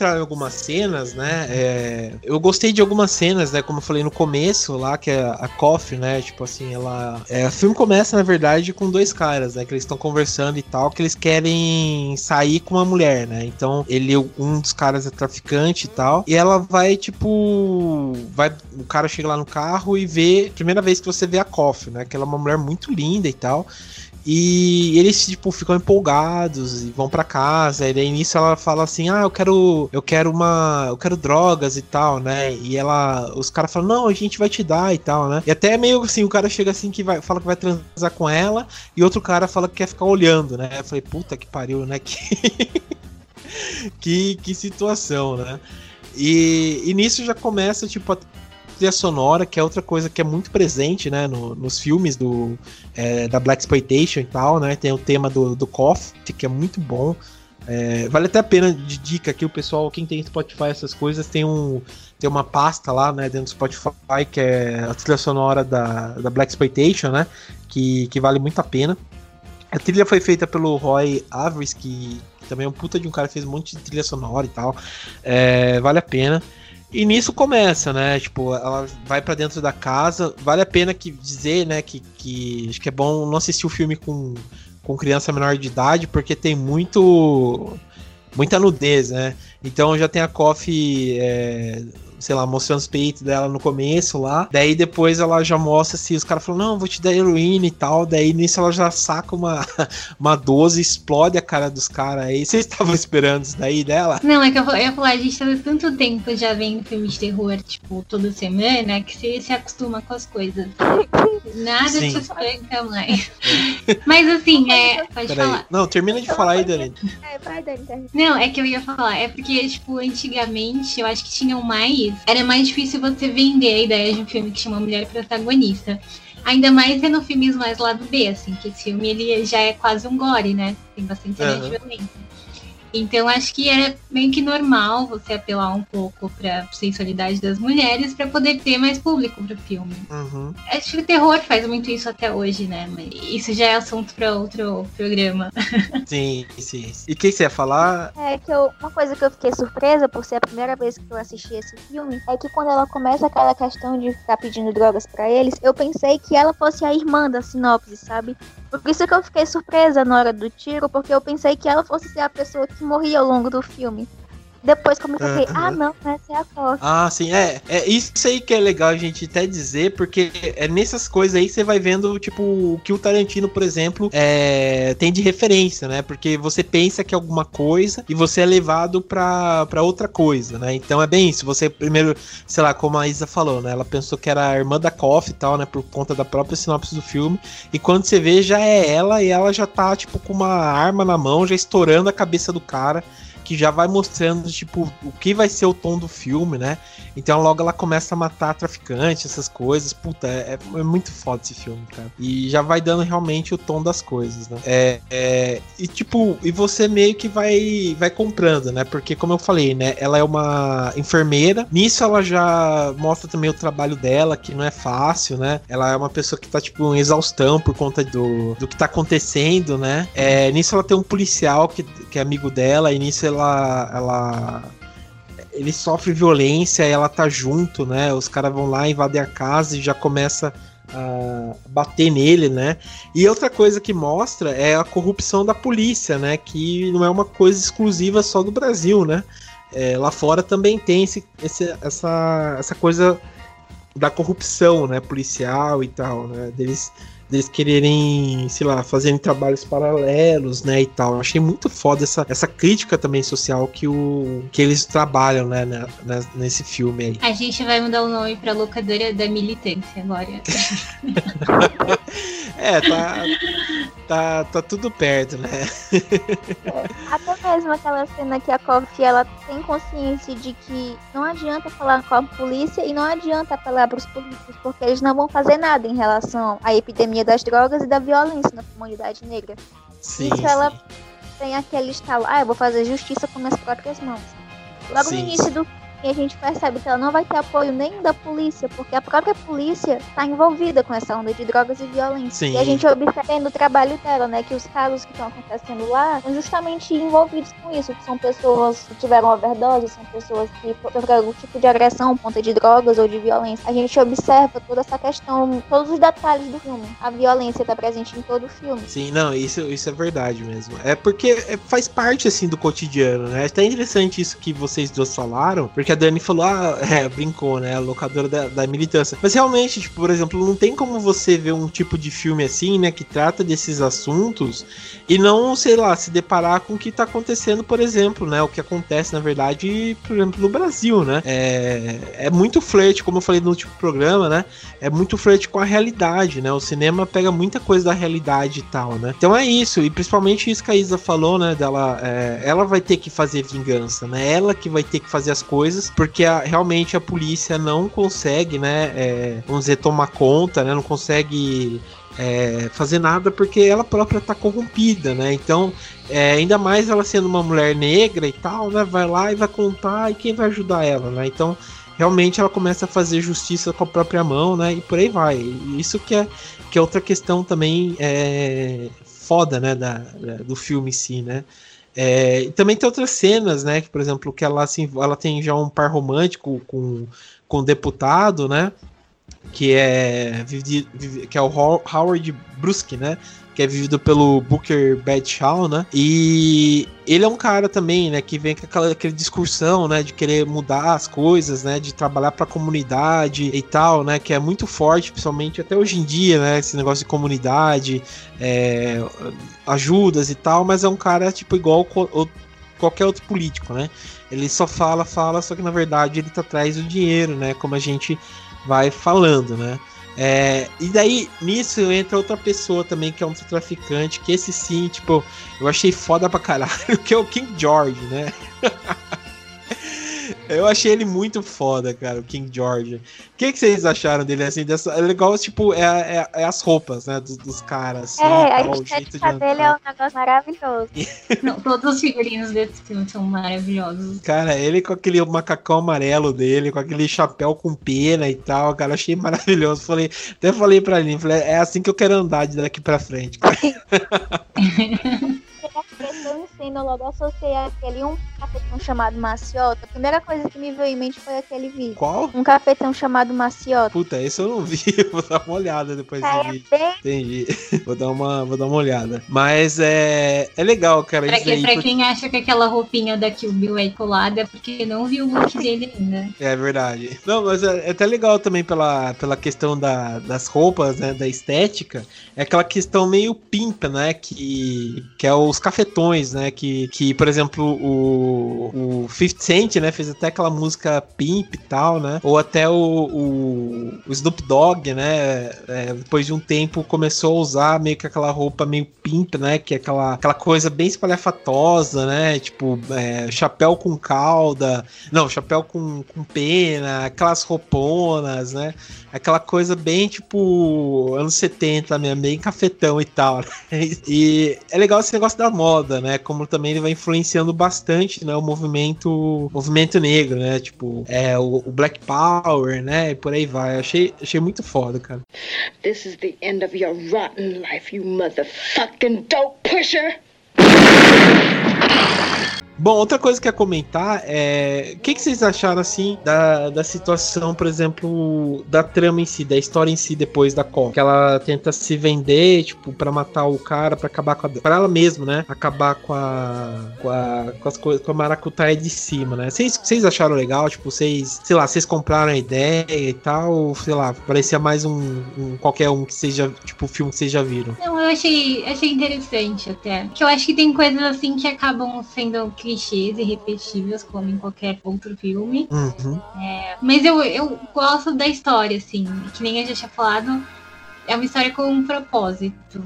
Speaker 1: Entrar em algumas cenas, né? É, eu gostei de algumas cenas, né? Como eu falei no começo lá, que é a Coffee, né? Tipo assim, ela. É, o filme começa, na verdade, com dois caras, né? Que eles estão conversando e tal, que eles querem sair com uma mulher, né? Então, ele, um dos caras é traficante e tal. E ela vai, tipo. Vai, o cara chega lá no carro e vê. Primeira vez que você vê a Coffee, né? Que ela é uma mulher muito linda e tal. E eles, tipo, ficam empolgados e vão para casa. E daí nisso ela fala assim: Ah, eu quero. Eu quero uma. Eu quero drogas e tal, né? E ela. Os caras falam, não, a gente vai te dar e tal, né? E até meio assim, o cara chega assim que vai, fala que vai transar com ela, e outro cara fala que quer ficar olhando, né? Eu falei, puta que pariu, né? Que, que, que situação, né? E, e nisso já começa, tipo, trilha sonora, que é outra coisa que é muito presente, né, no, nos filmes do, é, da Black Exploitation e tal, né, tem o tema do, do Coffee, que é muito bom, é, vale até a pena de dica aqui, o pessoal, quem tem Spotify, essas coisas, tem, um, tem uma pasta lá, né, dentro do Spotify, que é a trilha sonora da, da Black Exploitation, né, que, que vale muito a pena. A trilha foi feita pelo Roy Avery, que, que também é um puta de um cara que fez um monte de trilha sonora e tal, é, vale a pena. E nisso começa, né? Tipo, ela vai para dentro da casa. Vale a pena que dizer, né, que, que acho que é bom não assistir o filme com, com criança menor de idade, porque tem muito muita nudez, né? Então já tem a Coffee é, sei lá, mostrando os peitos dela no começo lá. Daí depois ela já mostra se assim, os caras falam, não, vou te dar heroína e tal. Daí nisso ela já saca uma, uma 12 explode a cara dos caras aí. Vocês estavam esperando isso daí dela?
Speaker 2: Não, é que eu, eu ia falar, a gente tá tanto tempo já vendo filmes de terror, tipo, toda semana, que você se acostuma com as coisas. Nada Sim. te espanta mais. Mas assim, é. Pode Pera falar.
Speaker 1: Não, termina de falar aí, Dani.
Speaker 2: É, vai, Dani. Não, é que eu ia falar. É porque, tipo, antigamente eu acho que tinham mais era mais difícil você vender a ideia de um filme que tinha uma mulher protagonista. Ainda mais vendo filmes mais lado B, assim, que esse filme ele já é quase um gore, né? Tem bastante uhum. violência. Então acho que era meio que normal você apelar um pouco pra sensualidade das mulheres para poder ter mais público pro filme. Uhum. Acho que o terror faz muito isso até hoje, né? Mas isso já é assunto para outro programa.
Speaker 1: Sim, sim. E o que você ia falar?
Speaker 3: É que eu, uma coisa que eu fiquei surpresa por ser a primeira vez que eu assisti esse filme é que quando ela começa aquela questão de ficar pedindo drogas para eles, eu pensei que ela fosse a irmã da sinopse, sabe? Por isso que eu fiquei surpresa na hora do tiro, porque eu pensei que ela fosse ser a pessoa que morria ao longo do filme. Depois comecei a ver, ah não, essa é a Coffee.
Speaker 1: Ah, sim, é, é isso aí que é legal a gente até dizer, porque é nessas coisas aí você vai vendo, tipo, o que o Tarantino, por exemplo, é, tem de referência, né? Porque você pensa que é alguma coisa e você é levado pra, pra outra coisa, né? Então é bem isso, você primeiro, sei lá, como a Isa falou, né? Ela pensou que era a irmã da Coffee e tal, né? Por conta da própria sinopse do filme, e quando você vê, já é ela e ela já tá, tipo, com uma arma na mão, já estourando a cabeça do cara que já vai mostrando, tipo, o que vai ser o tom do filme, né? Então logo ela começa a matar traficante, essas coisas. Puta, é, é muito foda esse filme, cara. E já vai dando realmente o tom das coisas, né? É, é, e tipo, e você meio que vai, vai comprando, né? Porque, como eu falei, né? Ela é uma enfermeira. Nisso ela já mostra também o trabalho dela, que não é fácil, né? Ela é uma pessoa que tá, tipo, em exaustão por conta do, do que tá acontecendo, né? É, nisso ela tem um policial que, que é amigo dela, e nisso ela, ela ele sofre violência, ela tá junto, né? Os caras vão lá, invadem a casa e já começa a bater nele, né? E outra coisa que mostra é a corrupção da polícia, né? Que não é uma coisa exclusiva só do Brasil, né? É, lá fora também tem esse, esse, essa, essa coisa da corrupção, né? Policial e tal, né? Deles deles quererem, sei lá, fazerem trabalhos paralelos, né, e tal. Eu achei muito foda essa, essa crítica também social que, o, que eles trabalham, né, na, na, nesse filme aí.
Speaker 2: A gente vai mudar o nome pra locadora da militância agora.
Speaker 1: é, tá, tá, tá tudo perto, né?
Speaker 3: É, até mesmo aquela cena que a Coffee, ela tem consciência de que não adianta falar com a polícia e não adianta apelar para os políticos, porque eles não vão fazer nada em relação à epidemia das drogas e da violência na comunidade negra.
Speaker 1: Sim,
Speaker 3: Isso
Speaker 1: sim.
Speaker 3: ela tem aquele estalo, ah, eu vou fazer justiça com minhas próprias mãos. Logo
Speaker 1: Sim,
Speaker 3: no início do filme, a gente percebe que ela não vai ter apoio nem da polícia, porque a própria polícia está envolvida com essa onda de drogas e violência.
Speaker 1: Sim.
Speaker 3: E a gente observa no trabalho dela, né, que os casos que estão acontecendo lá são justamente envolvidos com isso, que são pessoas que tiveram overdose, são pessoas que sofreram algum tipo de agressão, ponta de drogas ou de violência. A gente observa toda essa questão, todos os detalhes do filme. A violência está presente em todo o filme.
Speaker 1: Sim, não, isso, isso é verdade mesmo. É porque é- faz parte, assim, do cotidiano, né? É até interessante isso que vocês duas falaram, porque a Dani falou, ah, é, brincou, né? A locadora da, da militância. Mas realmente, tipo, por exemplo, não tem como você ver um tipo de filme assim, né, que trata desses assuntos e não, sei lá, se deparar com o que tá acontecendo, por exemplo, né? O que acontece, na verdade, por exemplo, no Brasil, né? É, é muito flerte, como eu falei no último programa, né? É muito flerte com a realidade, né? O cinema pega muita coisa da realidade e tal, né? Então é isso, e principalmente isso que a Isa falou, né? Dela, é, ela vai ter que fazer vingança, né? Ela que vai ter que fazer as coisas, porque a- realmente a polícia não consegue, né? é, vamos dizer, tomar conta, né? Não consegue é, fazer nada porque ela própria tá corrompida, né? Então, é, ainda mais ela sendo uma mulher negra e tal, né? Vai lá e vai contar e quem vai ajudar ela, né? Então, realmente ela começa a fazer justiça com a própria mão, né? E por aí vai. Isso que é, que é outra questão também é, foda, né? Da, da- do filme em si, né? É, também tem outras cenas, né? Que, por exemplo, que ela, assim, ela tem já um par romântico com, com o deputado, né? Que é, que é o Ho- Howard Brusky, né? Que é vivido pelo Booker Badshaw, né? E ele é um cara também, né? Que vem com aquela, aquele discursão, né? De querer mudar as coisas, né? De trabalhar pra comunidade e tal, né? Que é muito forte, principalmente até hoje em dia, né? Esse negócio de comunidade, é, ajudas e tal, mas é um cara, tipo, igual qualquer outro político, né? Ele só fala, fala, só que na verdade ele tá atrás do dinheiro, né? Como a gente vai falando, né? É, e daí, nisso entra outra pessoa também, que é um traficante, que esse sim, tipo, eu achei foda pra caralho, que é o King George, né? Eu achei ele muito foda, cara, o King George. O que, que vocês acharam dele, assim, dessa... É legal, tipo, é, é- é as roupas, né, dos, dos caras, assim,
Speaker 3: É, a
Speaker 1: tal, de
Speaker 3: estética dele é um negócio maravilhoso.
Speaker 2: Não, todos os figurinos desse filme são maravilhosos.
Speaker 1: Cara, ele com aquele macacão amarelo dele, com aquele chapéu com pena e tal, cara, achei maravilhoso. Falei, até falei pra ele, falei, é assim que eu quero andar de daqui pra frente. cara.
Speaker 3: Eu ensino, logo associei aquele um cafetão chamado Maciota. A primeira coisa que me veio em mente foi aquele vídeo.
Speaker 1: Qual?
Speaker 3: Um cafetão chamado Maciota.
Speaker 1: Puta, esse eu não vi, vou dar uma olhada depois
Speaker 3: É
Speaker 1: desse vídeo.
Speaker 3: bem
Speaker 1: Entendi. Vou dar uma, vou dar uma olhada. Mas é, é legal, cara.
Speaker 2: Pra,
Speaker 1: isso
Speaker 2: que,
Speaker 1: aí,
Speaker 2: pra
Speaker 1: porque-
Speaker 2: quem acha que aquela roupinha da Kill Bill é colada, é porque não viu o look dele ainda.
Speaker 1: É verdade. Não, mas é, é até legal também pela, pela questão da, das roupas, né? Da estética. É aquela questão meio pimpa, né? Que, que é os cafetões, né? Que, que por exemplo, o, o 50 Cent, né? Fez até aquela música pimp e tal, né? Ou até o, o, o Snoop Dogg, né? é, depois de um tempo começou a usar meio que aquela roupa meio pimp, né? Que é aquela, aquela coisa bem espalhafatosa, né? Tipo, é, chapéu com cauda, não, chapéu com, com pena, aquelas rouponas, né? Aquela coisa bem tipo anos 70 mesmo, bem cafetão e tal. né? E é legal esse negócio da moda, né? Como também ele vai influenciando bastante, né? O movimento, movimento negro, né? Tipo, é, o, o Black Power, né? E por aí vai. Achei, achei muito foda, cara.
Speaker 4: This is the end of your rotten life, you motherfucking dope pusher.
Speaker 1: Bom, outra coisa que eu ia comentar é. O que, que vocês acharam, assim, da, da situação, por exemplo, da trama em si, da história em si depois da Call? Que ela tenta se vender, tipo, pra matar o cara, pra acabar com a. Pra ela mesma, né? Acabar com a. Com, a, com as coisas. Com a maracutaia de cima, né? Vocês, vocês acharam legal? Tipo, vocês. Sei lá, vocês compraram a ideia e tal? Sei lá, parecia mais um, um qualquer um que seja. Tipo, filme que vocês já viram?
Speaker 2: Não, eu achei, achei interessante até. Que eu acho que tem coisas assim que acabam sendo clichês e repetíveis, como em qualquer outro filme.
Speaker 1: Uhum.
Speaker 2: É, mas eu, eu gosto da história, assim. Que nem a gente tinha falado, é uma história com um propósito.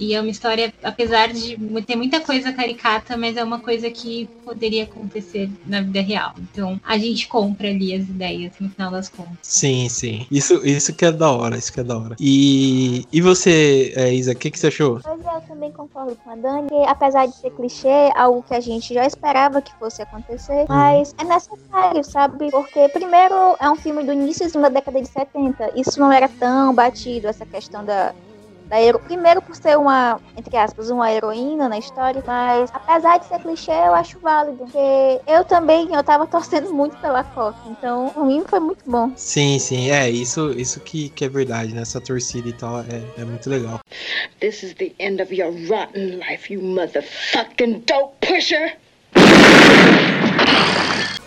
Speaker 2: E é uma história, apesar de ter muita coisa caricata, mas é uma coisa que poderia acontecer na vida real. Então a gente compra ali as ideias no final das contas.
Speaker 1: Sim, sim. Isso, isso que é da hora, isso que é da hora. E, e você, é, Isa, o que, que você achou?
Speaker 3: Pois eu também concordo com a Dani. Apesar de ser clichê, algo que a gente já esperava que fosse acontecer, mas é necessário, sabe? Porque, primeiro, é um filme do início da década de 70. Isso não era tão batido, essa questão da. Da hero... Primeiro por ser uma, entre aspas, uma heroína na história, mas apesar de ser clichê, eu acho válido. Porque eu também, eu tava torcendo muito pela Coca, então pra mim foi muito bom.
Speaker 1: Sim, sim, é, isso, isso que, que é verdade, né? Essa torcida e tal é, é muito legal.
Speaker 4: This is the end of your rotten life, you motherfucking dope pusher.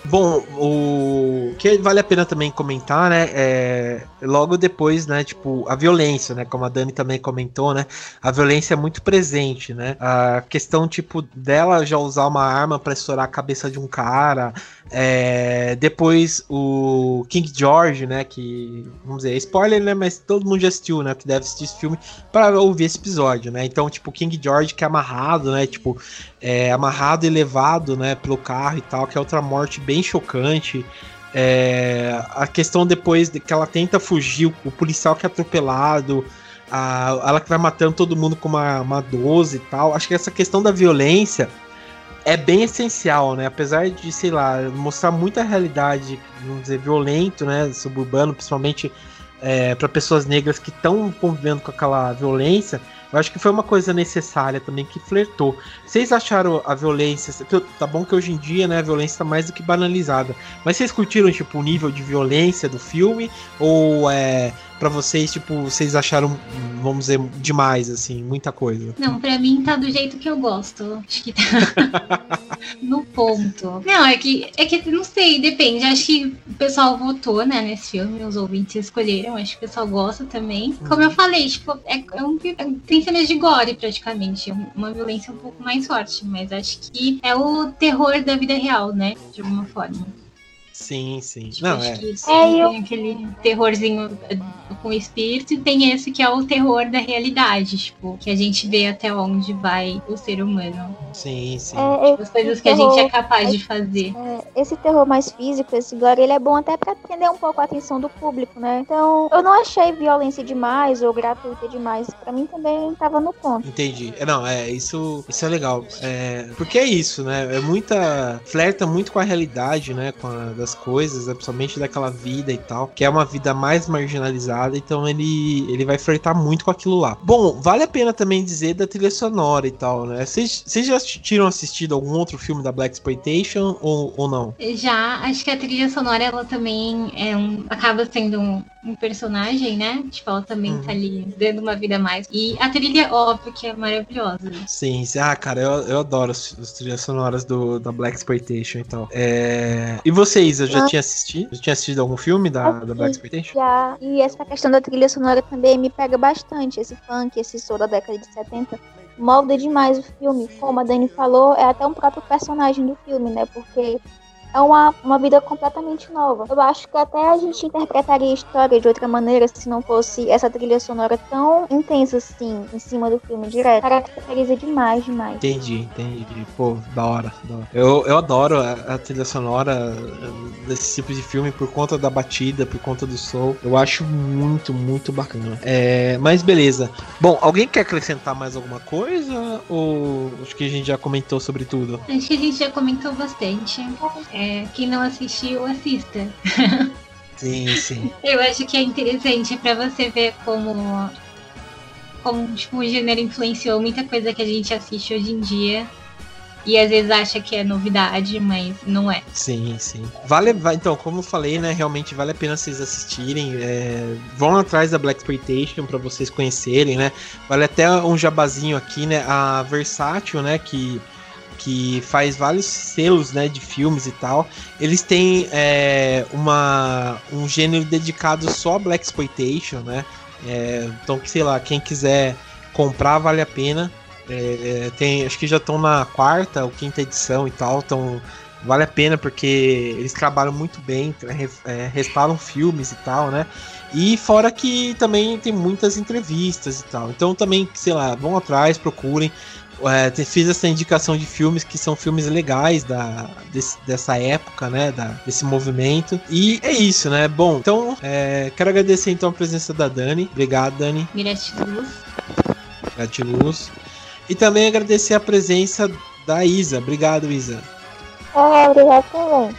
Speaker 1: Bom, o que vale a pena também comentar, né? É logo depois, né? Tipo, a violência, né? Como a Dani também comentou, né? A violência é muito presente, né? A questão, tipo, dela já usar uma arma para estourar a cabeça de um cara. É, depois o King George, né? Que, vamos dizer, é spoiler, né? Mas todo mundo já assistiu, né? Que deve assistir esse filme para ouvir esse episódio, né? Então, tipo, King George que é amarrado, né? Tipo, é, amarrado e levado, né? Pelo carro e tal, que é outra morte bem chocante. É, a questão depois de que ela tenta fugir, o, o policial que é atropelado, a, ela que vai matando todo mundo com uma, uma 12 e tal. Acho que essa questão da violência é bem essencial, né? Apesar de, sei lá, mostrar muita realidade, vamos dizer, violento, né? Suburbano, principalmente é, para pessoas negras que estão convivendo com aquela violência. Eu acho que foi uma coisa necessária também que flertou. Vocês acharam a violência. Tá bom que hoje em dia, né, a violência tá mais do que banalizada. Mas vocês curtiram, tipo, o nível de violência do filme? Ou é. Pra vocês, tipo, vocês acharam, vamos dizer, demais, assim, muita coisa?
Speaker 2: Não, pra mim tá do jeito que eu gosto. Acho que tá no ponto. Não, é que, é que não sei, depende. Acho que o pessoal votou, né, nesse filme, os ouvintes escolheram. Acho que o pessoal gosta também. Como eu falei, tipo, é, é um, é, tem cenas de gore praticamente. Uma violência um pouco mais forte. Mas acho que é o terror da vida real, né? De alguma forma.
Speaker 1: Sim, sim.
Speaker 2: Tipo,
Speaker 1: Não,
Speaker 2: acho
Speaker 1: é.
Speaker 2: que sim,
Speaker 3: É, eu-
Speaker 2: tem aquele terrorzinho eh, com espírito e tem esse que é o terror da realidade, tipo, que a gente vê até onde vai o ser humano.
Speaker 1: Sim, sim.
Speaker 3: É,
Speaker 2: As coisas que a gente é capaz de fazer.
Speaker 3: É, esse terror mais físico, esse gore, ele é bom até pra prender um pouco a atenção do público, né? Então, eu não achei violência demais ou gratuita demais. Pra mim também tava no ponto.
Speaker 1: Entendi. É, Não, é, isso, isso é legal. É, porque é isso, né? É muita. Flerta muito com a realidade, né? Com a, das coisas, né, principalmente daquela vida e tal. Que é uma vida mais marginalizada, então ele, ele vai flertar muito com aquilo lá. Bom, vale a pena também dizer da trilha sonora e tal, né? Vocês já tinham assistido algum outro filme da Black Exploitation ou, ou não?
Speaker 2: Já, acho que a trilha sonora, ela também é um, acaba sendo um, um personagem, né? Tipo, ela também
Speaker 1: Uhum.
Speaker 2: tá ali dando uma vida a mais. E a trilha, óbvio, que é maravilhosa.
Speaker 1: Sim, sim. ah, cara, eu, eu adoro as, as trilhas sonoras do, da Black Exploitation e tal. É... E vocês, eu já
Speaker 3: Ah.
Speaker 1: tinha assistido? Já tinha assistido algum filme da, da Black Exploitation?
Speaker 3: Já, e essa questão da trilha sonora também me pega bastante. Esse funk, esse soul da década de 70, molda demais o filme. Como a Dani falou, é até um próprio personagem do filme, né? Porque é uma, uma vida completamente nova. Eu acho que até a gente interpretaria a história de outra maneira se não fosse essa trilha sonora tão intensa assim, em cima do filme direto. Caracteriza demais, demais.
Speaker 1: Entendi, entendi. Pô, da hora. Da hora. Eu, eu adoro a, a trilha sonora eh, desse tipo de filme por conta da batida, por conta do som. Eu acho muito, muito bacana. É, mas beleza. Bom, alguém quer acrescentar mais alguma coisa? Ou acho que a gente já comentou sobre tudo?
Speaker 2: Acho que a gente já comentou bastante. É, quem não assistiu, assista.
Speaker 1: Sim, sim.
Speaker 2: Eu acho que é interessante pra você ver como, como tipo, o gênero influenciou muita coisa que a gente assiste hoje em dia. e às vezes acha que é novidade, mas não é.
Speaker 1: Sim, sim. Vale, então, como eu falei, né, realmente vale a pena vocês assistirem. É, vão atrás da Black Exploitation para vocês conhecerem, né? Vale até um jabazinho aqui, né? A Versátil, né, que que faz vários selos né, de filmes e tal. Eles têm é, uma, um gênero dedicado só a Black Exploitation, né? É, então, sei lá, quem quiser comprar vale a pena. É, é, tem, acho que já estão na quarta ou quinta edição e tal, então vale a pena porque eles trabalham muito bem, é, restauram filmes e tal, né? E fora que também tem muitas entrevistas e tal. Então também, sei lá, vão atrás, procurem. É, fiz essa indicação de filmes que são filmes legais da, desse, dessa época, né? Da, desse movimento. E é isso, né? Bom, então é, quero agradecer então a presença da Dani. Obrigado, Dani.
Speaker 2: Gratiluz.
Speaker 1: Gratiluz. E também agradecer a presença da Isa. Obrigado, Isa.
Speaker 3: Ah, obrigado também.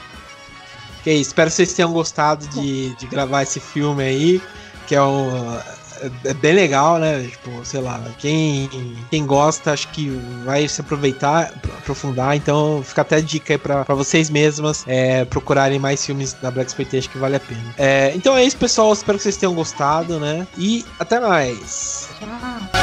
Speaker 1: Ok, espero que vocês tenham gostado de, de gravar esse filme aí, que é um. É, é bem legal, né? Tipo, sei lá, quem, quem gosta acho que vai se aproveitar, aprofundar. Então fica até dica aí pra, pra vocês mesmas é, procurarem mais filmes da Black Exploitation que vale a pena. É, então é isso, pessoal. Espero que vocês tenham gostado, né? E até mais.
Speaker 2: Tchau.